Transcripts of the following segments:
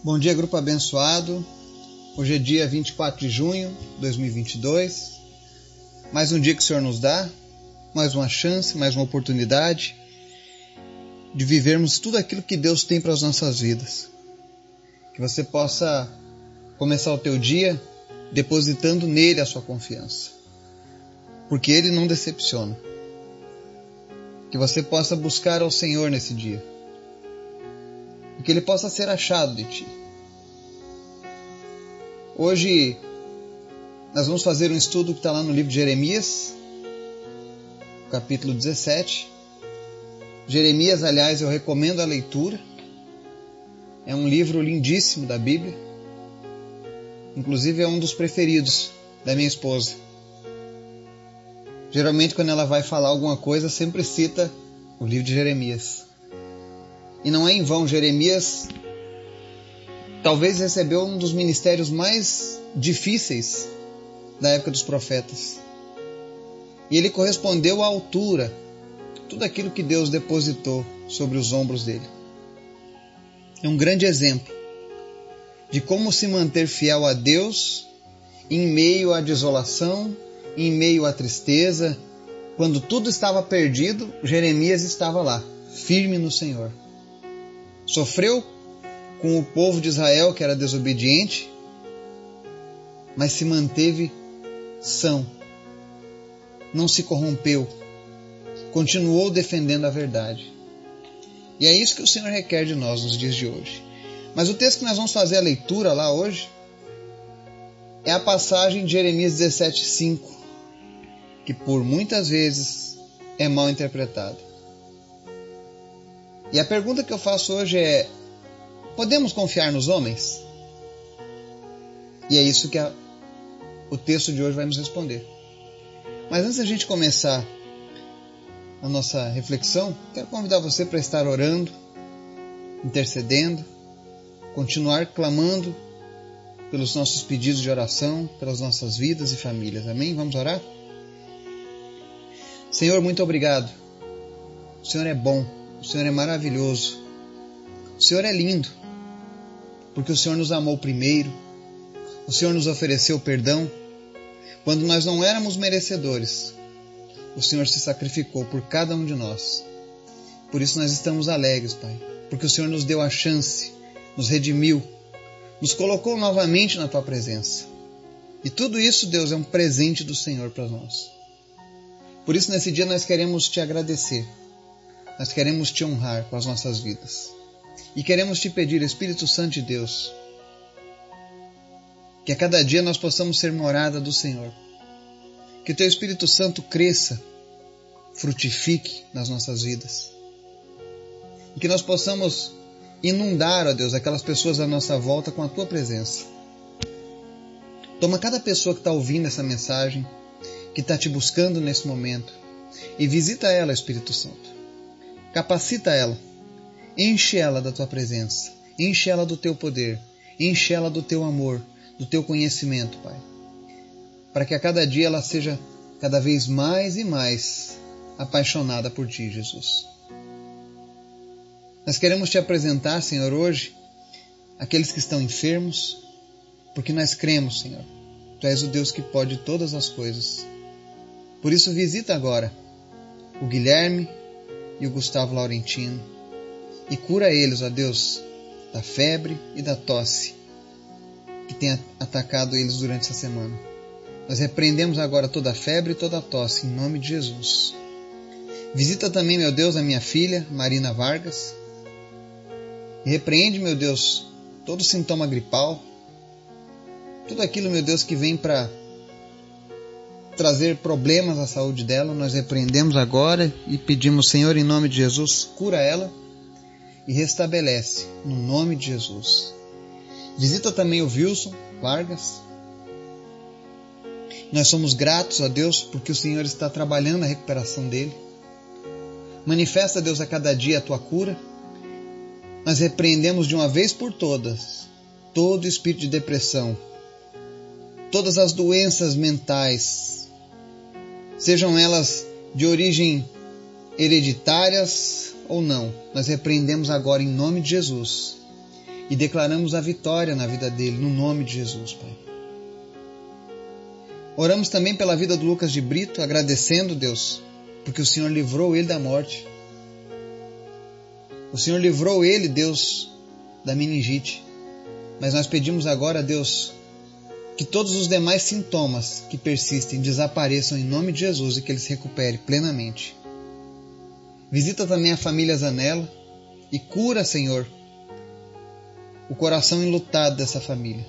Bom dia, grupo abençoado. Hoje é dia 24 de junho de 2022. Mais um dia que o Senhor nos dá, mais uma chance, mais uma oportunidade de vivermos tudo aquilo que Deus tem para as nossas vidas. Que você possa começar o teu dia depositando nele a sua confiança. Porque ele não decepciona. Que você possa buscar ao Senhor nesse dia e que ele possa ser achado de ti. Hoje nós vamos fazer um estudo que está lá no livro de Jeremias, capítulo 17. Jeremias, aliás, eu recomendo a leitura. É um livro lindíssimo da Bíblia. Inclusive é um dos preferidos da minha esposa. Geralmente, quando ela vai falar alguma coisa, sempre cita o livro de Jeremias. E não é em vão, Jeremias talvez recebeu um dos ministérios mais difíceis da época dos profetas. E ele correspondeu à altura tudo aquilo que Deus depositou sobre os ombros dele. É um grande exemplo de como se manter fiel a Deus em meio à desolação, em meio à tristeza. Quando tudo estava perdido, Jeremias estava lá, firme no Senhor. Sofreu com o povo de Israel que era desobediente, mas se manteve são. Não se corrompeu. Continuou defendendo a verdade. E é isso que o Senhor requer de nós nos dias de hoje. Mas o texto que nós vamos fazer a leitura lá hoje é a passagem de Jeremias 17:5, que por muitas vezes é mal interpretada. E a pergunta que eu faço hoje é: podemos confiar nos homens? E é isso que a, o texto de hoje vai nos responder. Mas antes da gente começar a nossa reflexão, quero convidar você para estar orando, intercedendo, continuar clamando pelos nossos pedidos de oração, pelas nossas vidas e famílias. Amém? Vamos orar? Senhor, muito obrigado. O Senhor é bom. O Senhor é maravilhoso. O Senhor é lindo, porque o Senhor nos amou primeiro. O Senhor nos ofereceu perdão quando nós não éramos merecedores. O Senhor se sacrificou por cada um de nós. Por isso nós estamos alegres, Pai, porque o Senhor nos deu a chance, nos redimiu, nos colocou novamente na tua presença. E tudo isso, Deus, é um presente do Senhor para nós. Por isso, nesse dia, nós queremos te agradecer nós queremos te honrar com as nossas vidas. E queremos te pedir, Espírito Santo de Deus, que a cada dia nós possamos ser morada do Senhor. Que teu Espírito Santo cresça, frutifique nas nossas vidas. E que nós possamos inundar, ó Deus, aquelas pessoas à nossa volta com a tua presença. Toma cada pessoa que está ouvindo essa mensagem, que está te buscando nesse momento, e visita ela, Espírito Santo. Capacita ela. Enche ela da tua presença. Enche ela do teu poder. Enche ela do teu amor, do teu conhecimento, Pai. Para que a cada dia ela seja cada vez mais e mais apaixonada por ti, Jesus. Nós queremos te apresentar, Senhor, hoje, aqueles que estão enfermos, porque nós cremos, Senhor. Tu és o Deus que pode todas as coisas. Por isso, visita agora o Guilherme, e o Gustavo Laurentino. E cura eles, ó Deus, da febre e da tosse que tem atacado eles durante essa semana. Nós repreendemos agora toda a febre e toda a tosse, em nome de Jesus. Visita também, meu Deus, a minha filha, Marina Vargas. E repreende, meu Deus, todo sintoma gripal, tudo aquilo, meu Deus, que vem para trazer problemas à saúde dela, nós repreendemos agora e pedimos, Senhor, em nome de Jesus, cura ela e restabelece, no nome de Jesus. Visita também o Wilson Vargas. Nós somos gratos a Deus porque o Senhor está trabalhando a recuperação dele. Manifesta, Deus, a cada dia a tua cura. Nós repreendemos de uma vez por todas todo espírito de depressão, todas as doenças mentais, sejam elas de origem hereditárias ou não, nós repreendemos agora em nome de Jesus. e declaramos a vitória na vida dele, no nome de Jesus, Pai. Oramos também pela vida do Lucas de Brito, agradecendo, Deus, porque o Senhor livrou ele da morte. O Senhor livrou ele, Deus, da meningite. Mas nós pedimos agora, Deus, que todos os demais sintomas que persistem desapareçam em nome de Jesus e que ele se recupere plenamente. Visita também a família Zanella e cura, Senhor, o coração enlutado dessa família.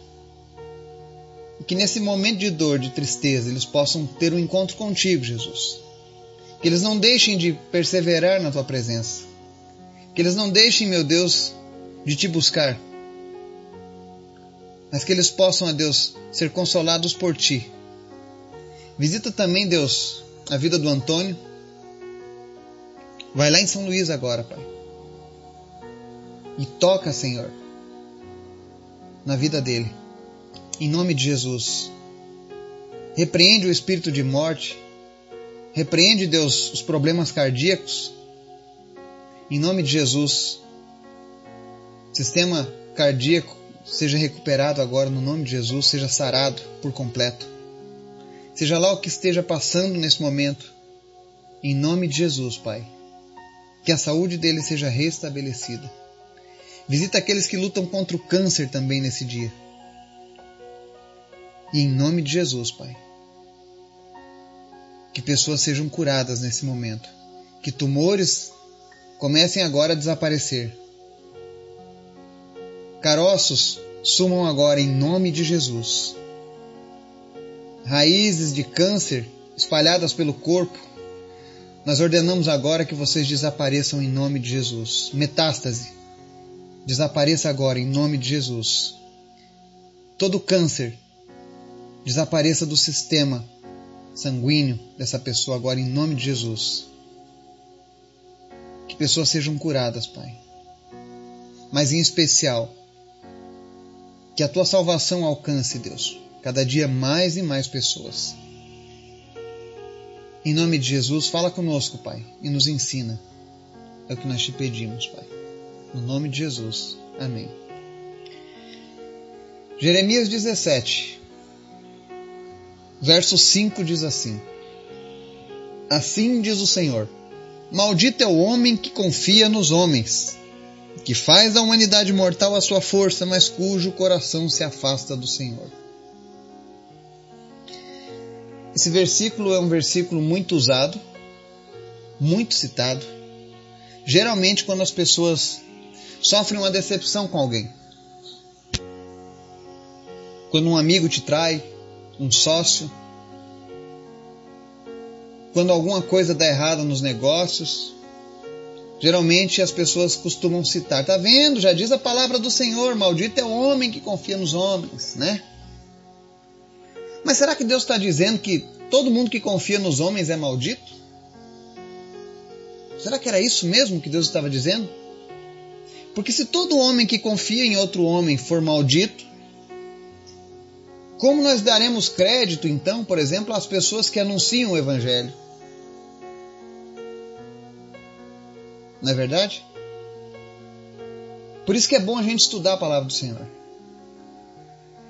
E que nesse momento de dor, de tristeza, eles possam ter um encontro contigo, Jesus. Que eles não deixem de perseverar na tua presença. Que eles não deixem, meu Deus, de te buscar mas que eles possam, a Deus, ser consolados por ti. Visita também, Deus, a vida do Antônio. Vai lá em São Luís agora, Pai. E toca, Senhor, na vida dele. Em nome de Jesus. Repreende o espírito de morte. Repreende, Deus, os problemas cardíacos. Em nome de Jesus. Sistema cardíaco seja recuperado agora no nome de Jesus, seja sarado por completo. Seja lá o que esteja passando nesse momento, em nome de Jesus, Pai. Que a saúde dele seja restabelecida. Visita aqueles que lutam contra o câncer também nesse dia. E em nome de Jesus, Pai. Que pessoas sejam curadas nesse momento. Que tumores comecem agora a desaparecer Caroços sumam agora em nome de Jesus. Raízes de câncer espalhadas pelo corpo, nós ordenamos agora que vocês desapareçam em nome de Jesus. Metástase, desapareça agora em nome de Jesus. Todo câncer, desapareça do sistema sanguíneo dessa pessoa agora em nome de Jesus. Que pessoas sejam curadas, Pai. Mas em especial, que a tua salvação alcance, Deus, cada dia mais e mais pessoas. Em nome de Jesus, fala conosco, Pai, e nos ensina. É o que nós te pedimos, Pai. No nome de Jesus. Amém. Jeremias 17, verso 5 diz assim: Assim diz o Senhor: Maldito é o homem que confia nos homens que faz da humanidade mortal a sua força, mas cujo coração se afasta do Senhor. Esse versículo é um versículo muito usado, muito citado, geralmente quando as pessoas sofrem uma decepção com alguém. Quando um amigo te trai, um sócio, quando alguma coisa dá errado nos negócios, Geralmente as pessoas costumam citar, tá vendo? Já diz a palavra do Senhor, maldito é o homem que confia nos homens, né? Mas será que Deus está dizendo que todo mundo que confia nos homens é maldito? Será que era isso mesmo que Deus estava dizendo? Porque se todo homem que confia em outro homem for maldito, como nós daremos crédito, então, por exemplo, às pessoas que anunciam o Evangelho? Não é verdade? Por isso que é bom a gente estudar a palavra do Senhor.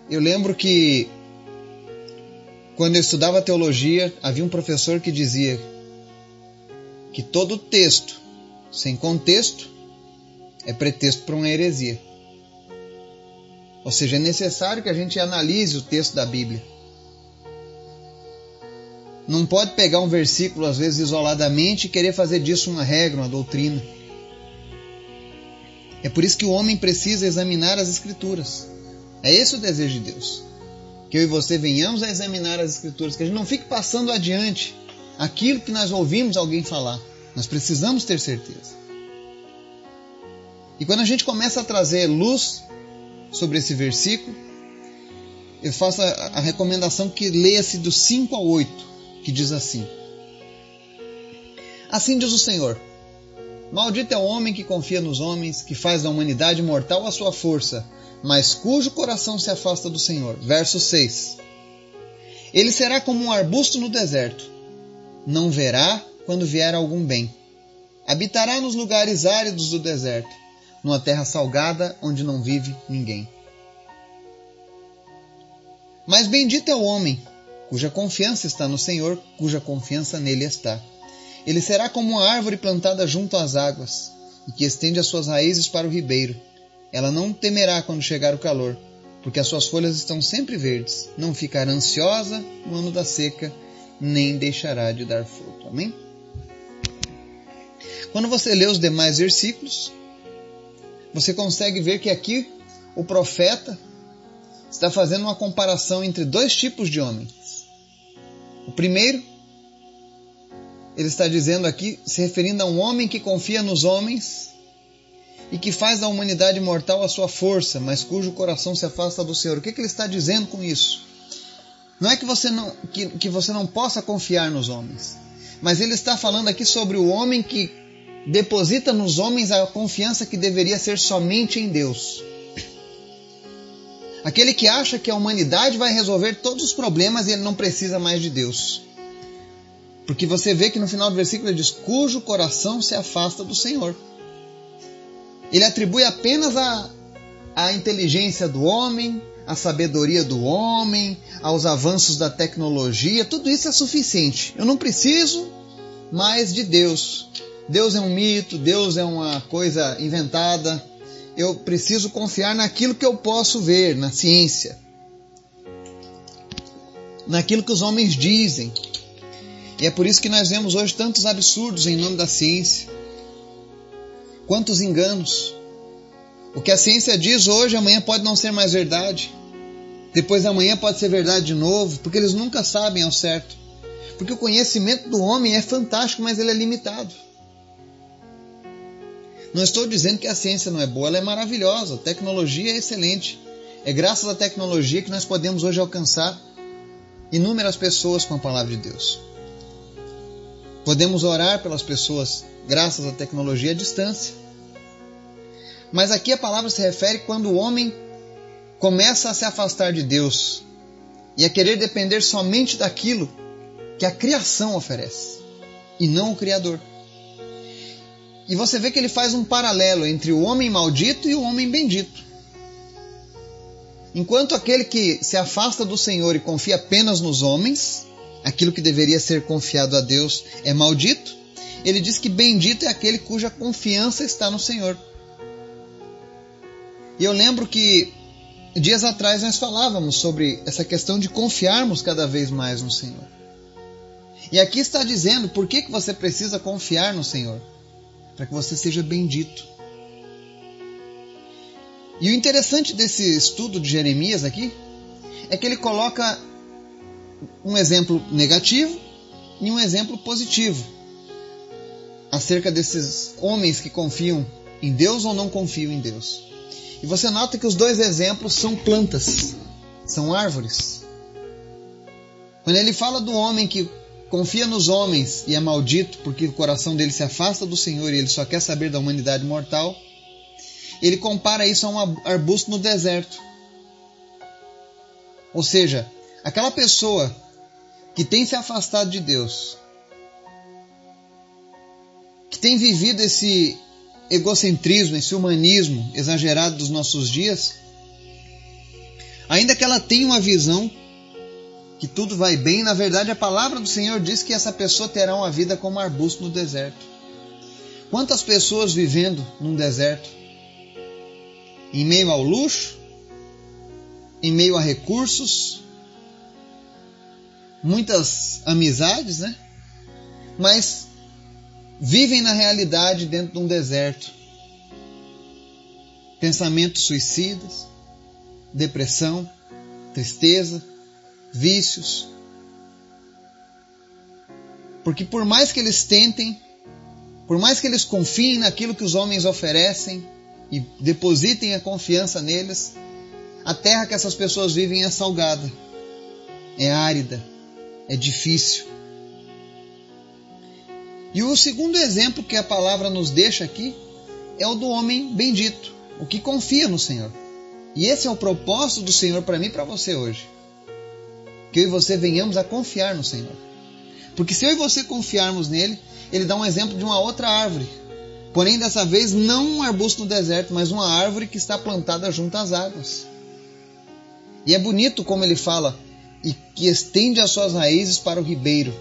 Eu lembro que quando eu estudava teologia, havia um professor que dizia que todo texto sem contexto é pretexto para uma heresia. Ou seja, é necessário que a gente analise o texto da Bíblia. Não pode pegar um versículo, às vezes, isoladamente e querer fazer disso uma regra, uma doutrina. É por isso que o homem precisa examinar as Escrituras. É esse o desejo de Deus. Que eu e você venhamos a examinar as Escrituras, que a gente não fique passando adiante aquilo que nós ouvimos alguém falar. Nós precisamos ter certeza. E quando a gente começa a trazer luz sobre esse versículo, eu faço a, recomendação que leia-se do 5 ao 8 que diz assim: Assim diz o Senhor: Maldito é o homem que confia nos homens, que faz da humanidade mortal a sua força, mas cujo coração se afasta do Senhor. Verso 6. Ele será como um arbusto no deserto, não verá quando vier algum bem. Habitará nos lugares áridos do deserto, numa terra salgada onde não vive ninguém. Mas bendito é o homem cuja confiança está no Senhor, cuja confiança nele está. Ele será como uma árvore plantada junto às águas e que estende as suas raízes para o ribeiro. Ela não temerá quando chegar o calor, porque as suas folhas estão sempre verdes. Não ficará ansiosa no ano da seca, nem deixará de dar fruto. Amém? Quando você lê os demais versículos, você consegue ver que aqui o profeta está fazendo uma comparação entre dois tipos de homens. O primeiro, ele está dizendo aqui, se referindo a um homem que confia nos homens e que faz da humanidade mortal a sua força, mas cujo coração se afasta do Senhor. O que, que ele está dizendo com isso? Não é que você não, que, que você não possa confiar nos homens, mas ele está falando aqui sobre o homem que deposita nos homens a confiança que deveria ser somente em Deus. Aquele que acha que a humanidade vai resolver todos os problemas e ele não precisa mais de Deus. Porque você vê que no final do versículo ele diz: cujo coração se afasta do Senhor. Ele atribui apenas a, a inteligência do homem, a sabedoria do homem, aos avanços da tecnologia, tudo isso é suficiente. Eu não preciso mais de Deus. Deus é um mito, Deus é uma coisa inventada. Eu preciso confiar naquilo que eu posso ver, na ciência, naquilo que os homens dizem. E é por isso que nós vemos hoje tantos absurdos em nome da ciência. Quantos enganos. O que a ciência diz hoje, amanhã pode não ser mais verdade. Depois da manhã pode ser verdade de novo, porque eles nunca sabem ao certo. Porque o conhecimento do homem é fantástico, mas ele é limitado. Não estou dizendo que a ciência não é boa, ela é maravilhosa, a tecnologia é excelente. É graças à tecnologia que nós podemos hoje alcançar inúmeras pessoas com a palavra de Deus. Podemos orar pelas pessoas graças à tecnologia à distância. Mas aqui a palavra se refere quando o homem começa a se afastar de Deus e a querer depender somente daquilo que a criação oferece e não o Criador. E você vê que ele faz um paralelo entre o homem maldito e o homem bendito. Enquanto aquele que se afasta do Senhor e confia apenas nos homens, aquilo que deveria ser confiado a Deus é maldito, ele diz que bendito é aquele cuja confiança está no Senhor. E eu lembro que dias atrás nós falávamos sobre essa questão de confiarmos cada vez mais no Senhor. E aqui está dizendo por que, que você precisa confiar no Senhor para que você seja bendito. E o interessante desse estudo de Jeremias aqui é que ele coloca um exemplo negativo e um exemplo positivo acerca desses homens que confiam em Deus ou não confiam em Deus. E você nota que os dois exemplos são plantas, são árvores. Quando ele fala do homem que confia nos homens e é maldito porque o coração dele se afasta do Senhor e ele só quer saber da humanidade mortal, ele compara isso a um arbusto no deserto. Ou seja, aquela pessoa que tem se afastado de Deus, que tem vivido esse egocentrismo, esse humanismo exagerado dos nossos dias, ainda que ela tenha uma visão que tudo vai bem, na verdade a palavra do Senhor diz que essa pessoa terá uma vida como arbusto no deserto. Quantas pessoas vivendo num deserto? Em meio ao luxo, em meio a recursos, muitas amizades, né? Mas vivem na realidade dentro de um deserto. Pensamentos suicidas, depressão, tristeza, vícios. Porque por mais que eles tentem, por mais que eles confiem naquilo que os homens oferecem e depositem a confiança neles, a terra que essas pessoas vivem é salgada, é árida, é difícil. E o segundo exemplo que a palavra nos deixa aqui é o do homem bendito, o que confia no Senhor. E esse é o propósito do Senhor para mim e para você hoje que eu e você venhamos a confiar no Senhor. Porque se eu e você confiarmos nele, ele dá um exemplo de uma outra árvore, Porém, dessa vez, não um arbusto no deserto, mas uma árvore que está plantada junto às águas. E é bonito como ele fala, e que estende as suas raízes para o ribeiro.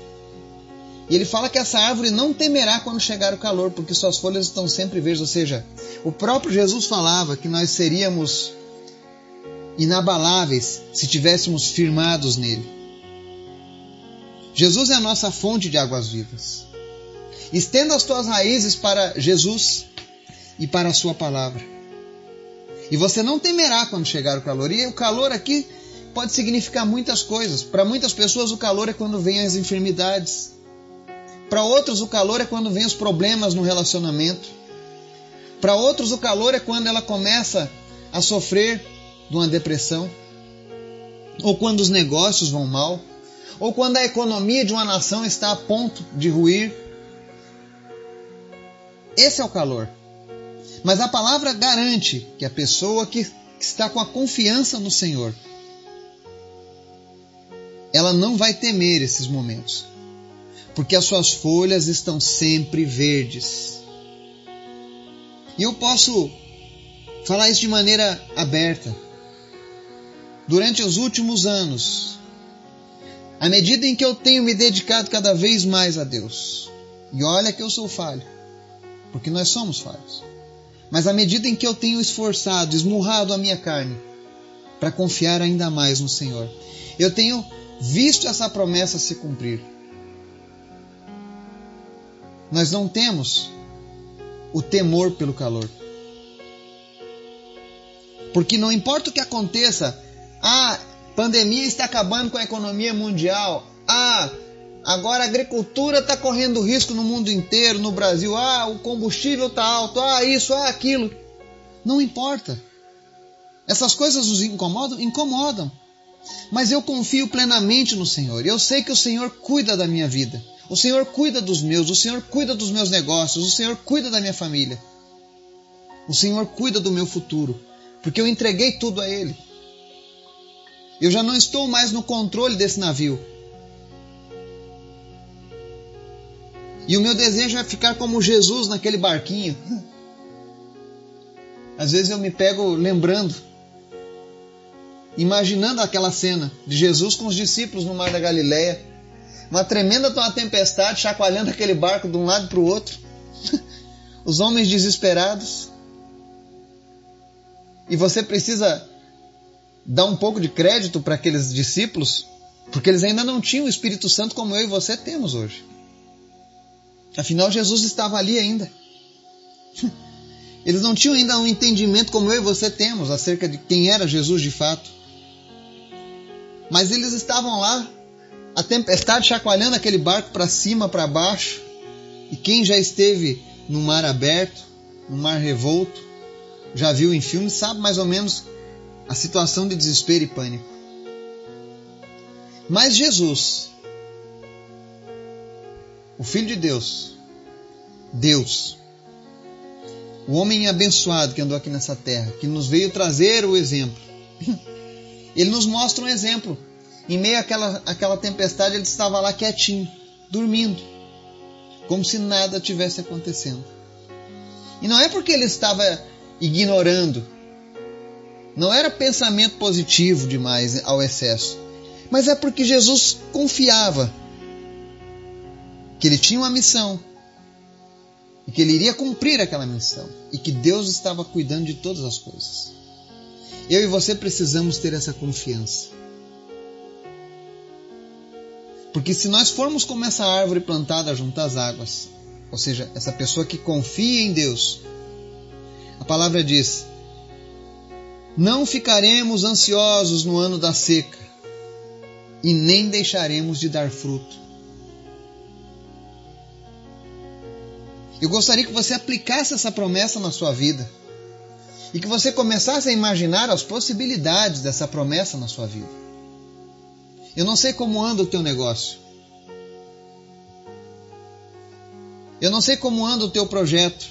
E ele fala que essa árvore não temerá quando chegar o calor, porque suas folhas estão sempre verdes. Ou seja, o próprio Jesus falava que nós seríamos inabaláveis se tivéssemos firmados nele. Jesus é a nossa fonte de águas vivas. Estenda as tuas raízes para Jesus e para a sua palavra. E você não temerá quando chegar o calor. E o calor aqui pode significar muitas coisas. Para muitas pessoas, o calor é quando vêm as enfermidades. Para outros, o calor é quando vêm os problemas no relacionamento. Para outros, o calor é quando ela começa a sofrer de uma depressão. Ou quando os negócios vão mal. Ou quando a economia de uma nação está a ponto de ruir. Esse é o calor. Mas a palavra garante que a pessoa que está com a confiança no Senhor, ela não vai temer esses momentos, porque as suas folhas estão sempre verdes. E eu posso falar isso de maneira aberta. Durante os últimos anos, à medida em que eu tenho me dedicado cada vez mais a Deus, e olha que eu sou falho, porque nós somos falhos. Mas à medida em que eu tenho esforçado, esmurrado a minha carne para confiar ainda mais no Senhor, eu tenho visto essa promessa se cumprir. Nós não temos o temor pelo calor. Porque não importa o que aconteça, a pandemia está acabando com a economia mundial, a Agora a agricultura está correndo risco no mundo inteiro, no Brasil. Ah, o combustível está alto. Ah, isso, ah, aquilo. Não importa. Essas coisas nos incomodam? Incomodam. Mas eu confio plenamente no Senhor. Eu sei que o Senhor cuida da minha vida. O Senhor cuida dos meus. O Senhor cuida dos meus negócios. O Senhor cuida da minha família. O Senhor cuida do meu futuro. Porque eu entreguei tudo a Ele. Eu já não estou mais no controle desse navio. E o meu desejo é ficar como Jesus naquele barquinho. Às vezes eu me pego lembrando, imaginando aquela cena de Jesus com os discípulos no mar da Galileia, uma tremenda uma tempestade chacoalhando aquele barco de um lado para o outro, os homens desesperados. E você precisa dar um pouco de crédito para aqueles discípulos, porque eles ainda não tinham o Espírito Santo como eu e você temos hoje. Afinal, Jesus estava ali ainda. Eles não tinham ainda um entendimento como eu e você temos acerca de quem era Jesus de fato. Mas eles estavam lá, a tempestade chacoalhando aquele barco para cima, para baixo. E quem já esteve no mar aberto, no mar revolto, já viu em filmes, sabe mais ou menos a situação de desespero e pânico. Mas Jesus, o Filho de Deus, Deus, o homem abençoado que andou aqui nessa terra, que nos veio trazer o exemplo, ele nos mostra um exemplo. Em meio àquela, àquela tempestade, ele estava lá quietinho, dormindo, como se nada tivesse acontecendo. E não é porque ele estava ignorando, não era pensamento positivo demais ao excesso, mas é porque Jesus confiava que ele tinha uma missão e que ele iria cumprir aquela missão e que Deus estava cuidando de todas as coisas. Eu e você precisamos ter essa confiança. Porque se nós formos como essa árvore plantada junto às águas, ou seja, essa pessoa que confia em Deus, a palavra diz: Não ficaremos ansiosos no ano da seca, e nem deixaremos de dar fruto Eu gostaria que você aplicasse essa promessa na sua vida e que você começasse a imaginar as possibilidades dessa promessa na sua vida. Eu não sei como anda o teu negócio. Eu não sei como anda o teu projeto.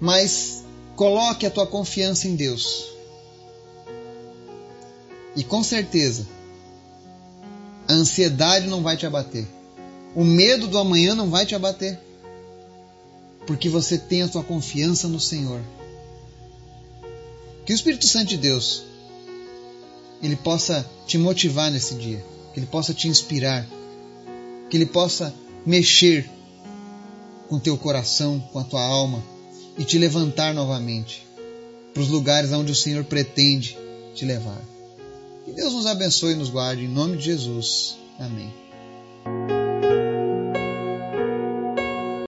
Mas coloque a tua confiança em Deus. E com certeza, a ansiedade não vai te abater. O medo do amanhã não vai te abater. porque você tem a tua confiança no Senhor. Que o Espírito Santo de Deus ele possa te motivar nesse dia, que ele possa te inspirar, que ele possa mexer com teu coração, com a tua alma e te levantar novamente para os lugares onde o Senhor pretende te levar. Que Deus nos abençoe e nos guarde em nome de Jesus. Amém.